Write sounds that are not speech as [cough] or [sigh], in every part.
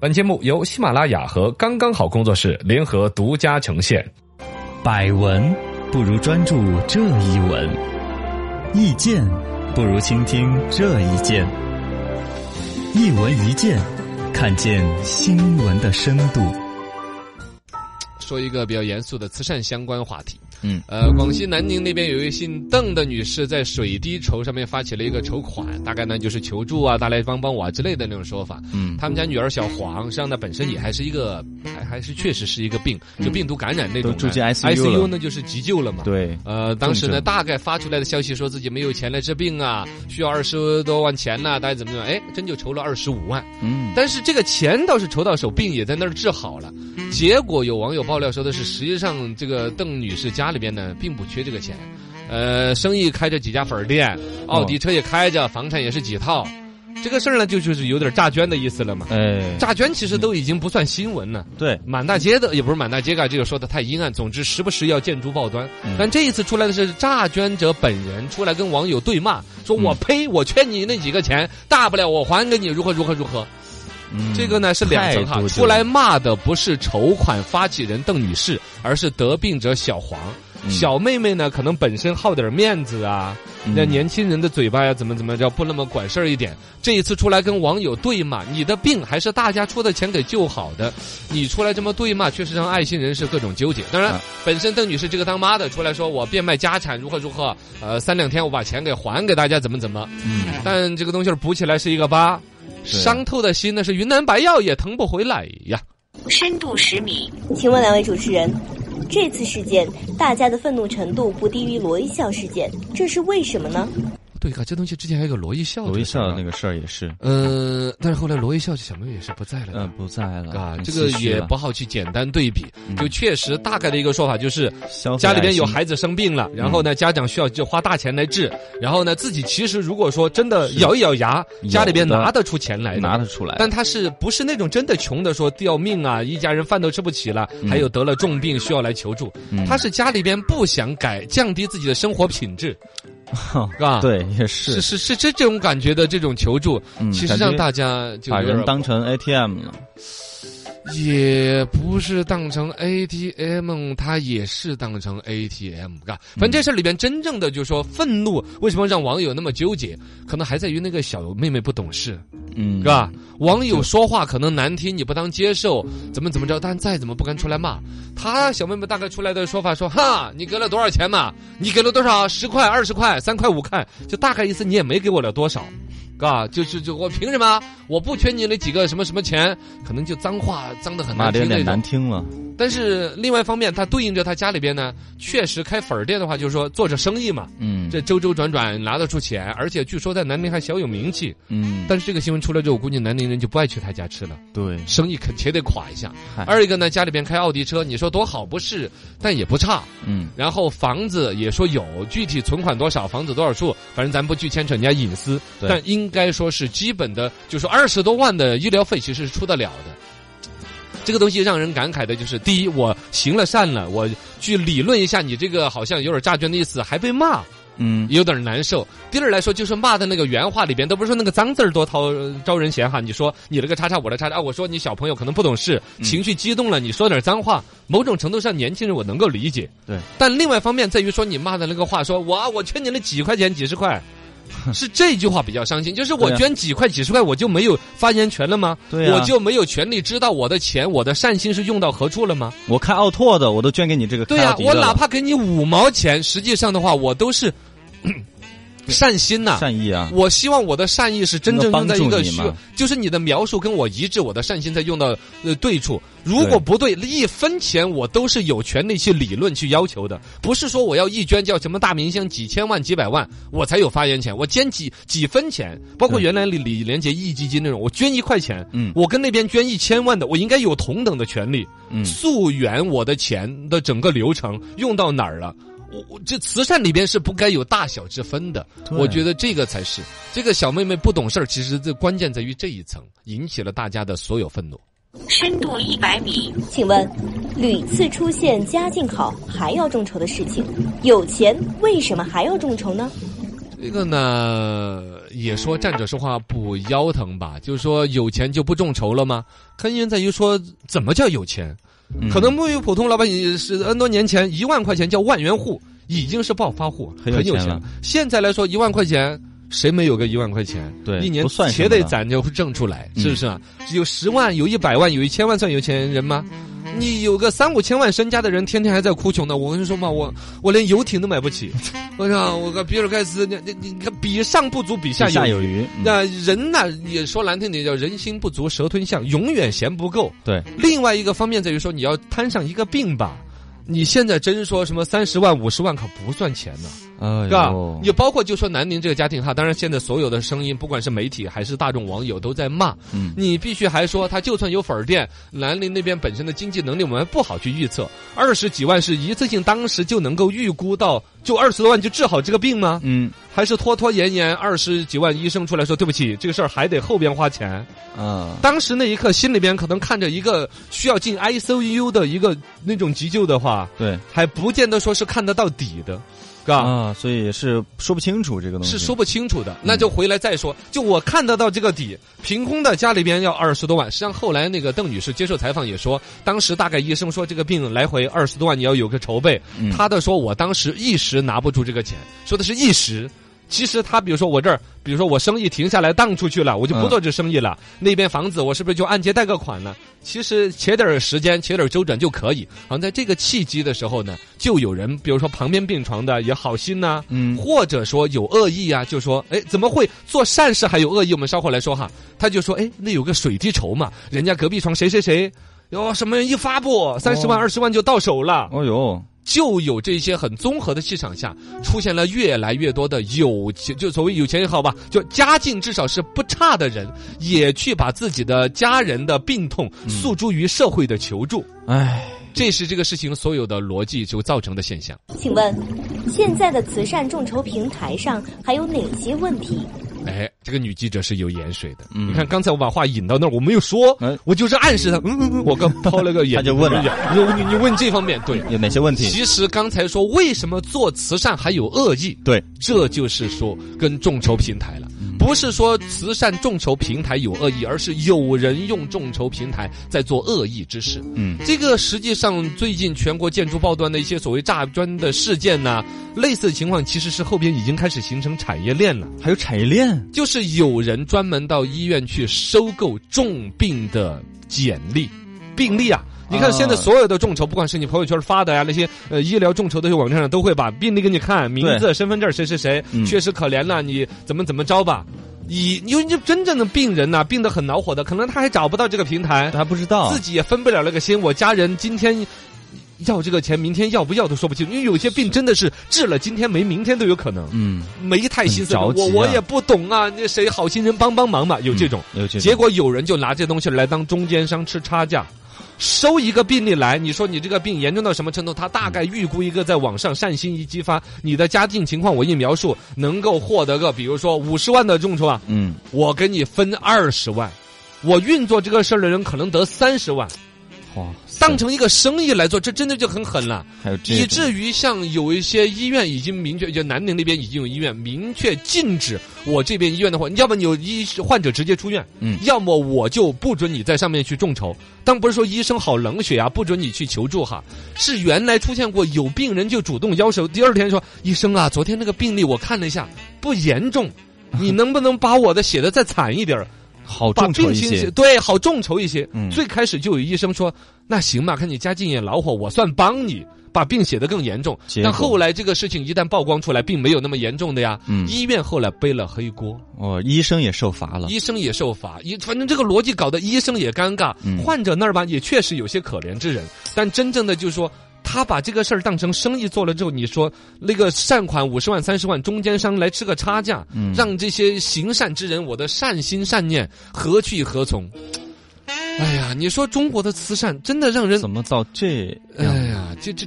本节目由喜马拉雅和刚刚好工作室联合独家呈现。百闻不如专注这一闻，意见不如倾听这一见。一闻一见，看见新闻的深度。说一个比较严肃的慈善相关话题。嗯，呃，广西南宁那边有一位姓邓的女士在水滴筹上面发起了一个筹款，大概呢就是求助啊，大家帮帮我啊之类的那种说法。嗯他们家女儿小黄，实际上呢本身也还是一个，还还是确实是一个病，就病毒感染那种住进 ICU，ICU 呢就是急救了嘛。。对，呃，当时呢，大概发出来的消息说自己没有钱来治病啊，需要二十多万钱呐、大家怎么怎么样？哎，真就筹了二十五万。嗯，但是这个钱倒是筹到手，病也在那儿治好了。结果有网友爆料说的是，实际上这个邓女士家里边呢，并不缺这个钱，呃，生意开着几家粉儿店，奥迪车也开着，房产也是几套。这个事儿呢，就就是有点诈捐的意思了嘛。哎，诈捐其实都已经不算新闻了，对，满大街的也不是满大街啊，这个说的太阴暗。总之，时不时要见诸报端。嗯但这一次出来的是诈捐者本人出来跟网友对骂，说我呸，我缺你那几个钱，大不了我还给你，如何如何如何。嗯这个呢是两层哈出来骂的不是筹款发起人邓女士，而是得病者小黄。嗯小妹妹呢，可能本身好点面子啊，嗯那、年轻人的嘴巴呀，怎么怎么着，不那么管事儿一点。这一次出来跟网友对骂，你的病还是大家出的钱给救好的，你出来这么对骂，确实让爱心人士各种纠结。当然，啊本身邓女士这个当妈的出来说我变卖家产如何如何，呃，三两天我把钱给还给大家，怎么怎么。嗯，但这个东西补起来是一个疤，是伤透的心那是云南白药也疼不回来呀。深度十米，请问两位主持人，这次事件大家的愤怒程度不低于罗一笑事件，这是为什么呢？对啊，这东西之前还有个罗一笑，罗一笑那个，事儿也是，呃，但是后来罗一笑小妹妹也是不在了的。嗯，不在了，啊，这个也不好去简单对比，嗯就确实大概的一个说法就是，家里边有孩子生病了，然后呢，家长需要就花大钱来治，然后呢，自己其实如果说真的咬一咬牙，家里边拿得出钱来，拿得出来，但他是不是那种真的穷的说掉命啊，一家人饭都吃不起了，还有得了重病需要来求助，嗯他是家里边不想改降低自己的生活品质，是吧？。对，也是，是是是这这种感觉的这种求助，嗯其实让大家就把有人当成 ATM 了，也不是当成 ATM，它也是当成 ATM，嘎。反正这事里边真正的就是说愤怒，为什么让网友那么纠结？可能还在于那个小妹妹不懂事，嗯，是吧？网友说话可能难听，你不当接受，怎么怎么着？但再怎么不敢出来骂。他小妹妹大概出来的说法说：“哈，你给了多少钱嘛？你给了多少？十块、二十块、三块、五块，就大概意思你也没给我了多少。”嘎，就是就我凭什么？我不缺你那几个什么什么钱，可能就脏话脏的很难听。难听了，但是另外一方面，他对应着他家里边呢，确实开粉儿店的话，就是说做着生意嘛，嗯，这周周转转拿得出钱，而且据说在南宁还小有名气。嗯，但是这个新闻出来之后，我估计南宁人就不爱去他家吃了，对，生意肯且得垮一下。二一个呢，家里边开奥迪车，你说多好不是，但也不差。嗯，然后房子也说有，具体存款多少，房子多少处，反正咱不去牵扯人家隐私，对。但应该说是基本的，就说二十多万的医疗费其实是出得了的。这个东西让人感慨的就是，第一，我行了善了，我去理论一下你这个好像有点诈捐的意思，还被骂，嗯，有点难受。第二来说，就是骂的那个原话里边，都不是说那个脏字儿多讨招人嫌哈。你说你那个叉叉，我的叉叉，啊我说你小朋友可能不懂事，情绪激动了，你说点脏话，某种程度上年轻人我能够理解。对，但另外一方面在于说你骂的那个话，说我啊我缺你那几块钱几十块。[laughs] 是这句话比较伤心，就是我捐几块几十块，我就没有发言权了吗？对啊我就没有权利知道我的钱，我的善心是用到何处了吗？我开奥拓的，我都捐给你这个对呀、我哪怕给你五毛钱，实际上的话，我都是善心呐、善意啊，我希望我的善意是真正用在一个就是你的描述跟我一致，我的善心才用到呃对处。如果不对，一分钱我都是有权利去理论去要求的，不是说我要一捐叫什么大明星几千万几百万我才有发言权，我捐几几分钱，包括原来李李连杰义基金那种，我捐一块钱，嗯我跟那边捐一千万的，我应该有同等的权利。嗯溯源我的钱的整个流程用到哪儿了？我我这慈善里边是不该有大小之分的，我觉得这个才是这个小妹妹不懂事儿，其实这关键在于这一层，引起了大家的所有愤怒。深度一百米，请问，屡次出现家境好还要众筹的事情，有钱为什么还要众筹呢？这个呢，也说站着说话不腰疼吧，就是说有钱就不众筹了吗？根源在于说怎么叫有钱？嗯可能对于普通老百姓是 N 多年前一万块钱叫万元户，已经是暴发户，很有钱了。现在来说一万块钱。谁没有个一万块钱？对一年不算得攒着挣出来，嗯是不是啊？有十万，有一百万，有一千万，算有钱人吗？你有个三五千万身家的人，天天还在哭穷呢。我跟你说嘛，我我连游艇都买不起。[laughs] 我想，我个比尔盖茨，你你你看，比上不足，比下有余。那人呢，也说难听点叫人心不足蛇吞象，永远嫌不够。对，另外一个方面在于说，你要摊上一个病吧。你现在真说什么三十万、五十万可不算钱呢，哎是吧？呦？也包括就说南宁这个家庭哈，当然现在所有的声音，不管是媒体还是大众网友都在骂，嗯。你必须还说他就算有粉儿店，南宁那边本身的经济能力我们不好去预测，二十几万是一次性当时就能够预估到，就二十多万就治好这个病吗？嗯。还是拖拖延延二十几万医生出来说对不起，这个事儿还得后边花钱。啊，当时那一刻心里边可能看着一个需要进 ICU 的一个那种急救的话，对。还不见得说是看得到底的，嘎。啊，所以是说不清楚这个东西。是说不清楚的，那就回来再说。就我看得到这个底，凭空的家里边要二十多万。实际上后来那个邓女士接受采访也说，当时大概医生说这个病来回二十多万，你要有个筹备。嗯她的说，我当时一时拿不住这个钱，说的是一时。其实他比如说我这儿，比如说我生意停下来荡出去了，我就不嗯做这生意了。那边房子我是不是就按揭贷个款呢？其实且点儿时间，且点儿周转就可以。好像在这个契机的时候呢，就有人，比如说旁边病床的也好心呐、嗯或者说有恶意啊，就说，哎，怎么会做善事还有恶意？我们稍后来说哈。他就说，哎，那有个水滴筹嘛，人家隔壁床谁谁谁，哟，什么人一发布，三十万、二十万就到手了。哦哟，就有这些很综合的气场下，出现了越来越多的有钱，就所谓有钱也好吧，就家境至少是不差的人，也去把自己的家人的病痛诉诸于社会的求助。唉，这是这个事情所有的逻辑就造成的现象。请问，现在的慈善众筹平台上还有哪些问题？哎，这个女记者是有盐水的。嗯你看刚才我把话引到那儿，我没有说，哎我就是暗示她。我刚抛了个眼，[laughs] 他就问了你你你问这方面对。有哪些问题？其实刚才说为什么做慈善还有恶意？对，这就是说跟众筹平台了，不是说慈善众筹平台有恶意，而是有人用众筹平台在做恶意之事。嗯这个实际上最近全国建筑报端的一些所谓诈砖的事件呢、类似的情况其实是后边已经开始形成产业链了。还有产业链，就是有人专门到医院去收购重病的简历、病例啊。你看，啊现在所有的众筹，不管是你朋友圈发的呀，那些呃医疗众筹的网站上，都会把病历给你看，名字、身份证谁谁谁，嗯确实可怜了，你怎么怎么着吧。以因为就真正的病人呐、病得很恼火的，可能他还找不到这个平台，他不知道自己也分不了那个心。我家人今天要这个钱，明天要不要都说不清楚，因为有些病真的是治了今天没明天都有可能。嗯，没太心思，我我也不懂啊，那谁好心人帮帮忙嘛，有这种。有这种结果有人就拿这东西来当中间商吃差价。收一个病例来，你说你这个病严重到什么程度？他大概预估一个在网上善心一激发，你的家境情况我一描述，能够获得个比如说五十万的众筹啊，嗯，我给你分二十万，我运作这个事儿的人可能得三十万，哇，当成一个生意来做，这真的就很狠了。还有这以至于像有一些医院已经明确，就南宁那边已经有医院明确禁止我这边医院的话，要么你有医患者直接出院，嗯要么我就不准你在上面去众筹。但不是说医生好冷血啊，不准你去求助哈，是原来出现过有病人就主动要求，第二天说医生啊，昨天那个病例我看了一下，不严重，你 [laughs] 能不能把我的写的再惨一点儿？好把众筹一些对，好众筹一些。嗯最开始就有医生说，那行吧，看你家境也恼火，我算帮你。把病写得更严重，但后来这个事情一旦曝光出来，并没有那么严重的呀。嗯医院后来背了黑锅，哦，医生也受罚了，医生也受罚，医反正这个逻辑搞得医生也尴尬，嗯患者那儿吧也确实有些可怜之人，但真正的就是说。他把这个事儿当成生意做了之后，你说那个善款五十万、三十万，中间商来吃个差价，嗯让这些行善之人，我的善心善念何去何从？哎呀，你说中国的慈善真的让人怎么造这样？哎呀，这这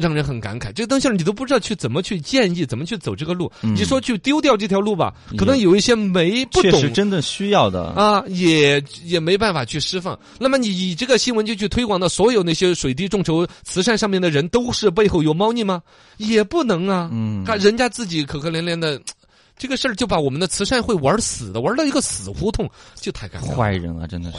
让人很感慨。这个东西你都不知道去怎么去建议，怎么去走这个路。嗯你说去丢掉这条路吧，可能有一些没不确懂实真的需要的，啊，也也没办法去释放。那么你以这个新闻就去推广到所有那些水滴众筹慈善上面的人，都是背后有猫腻吗？也不能啊。嗯，看人家自己可可怜怜的。这个事儿就把我们的慈善会玩死的，玩到一个死胡同，就太尴尬。坏人啊，真的是。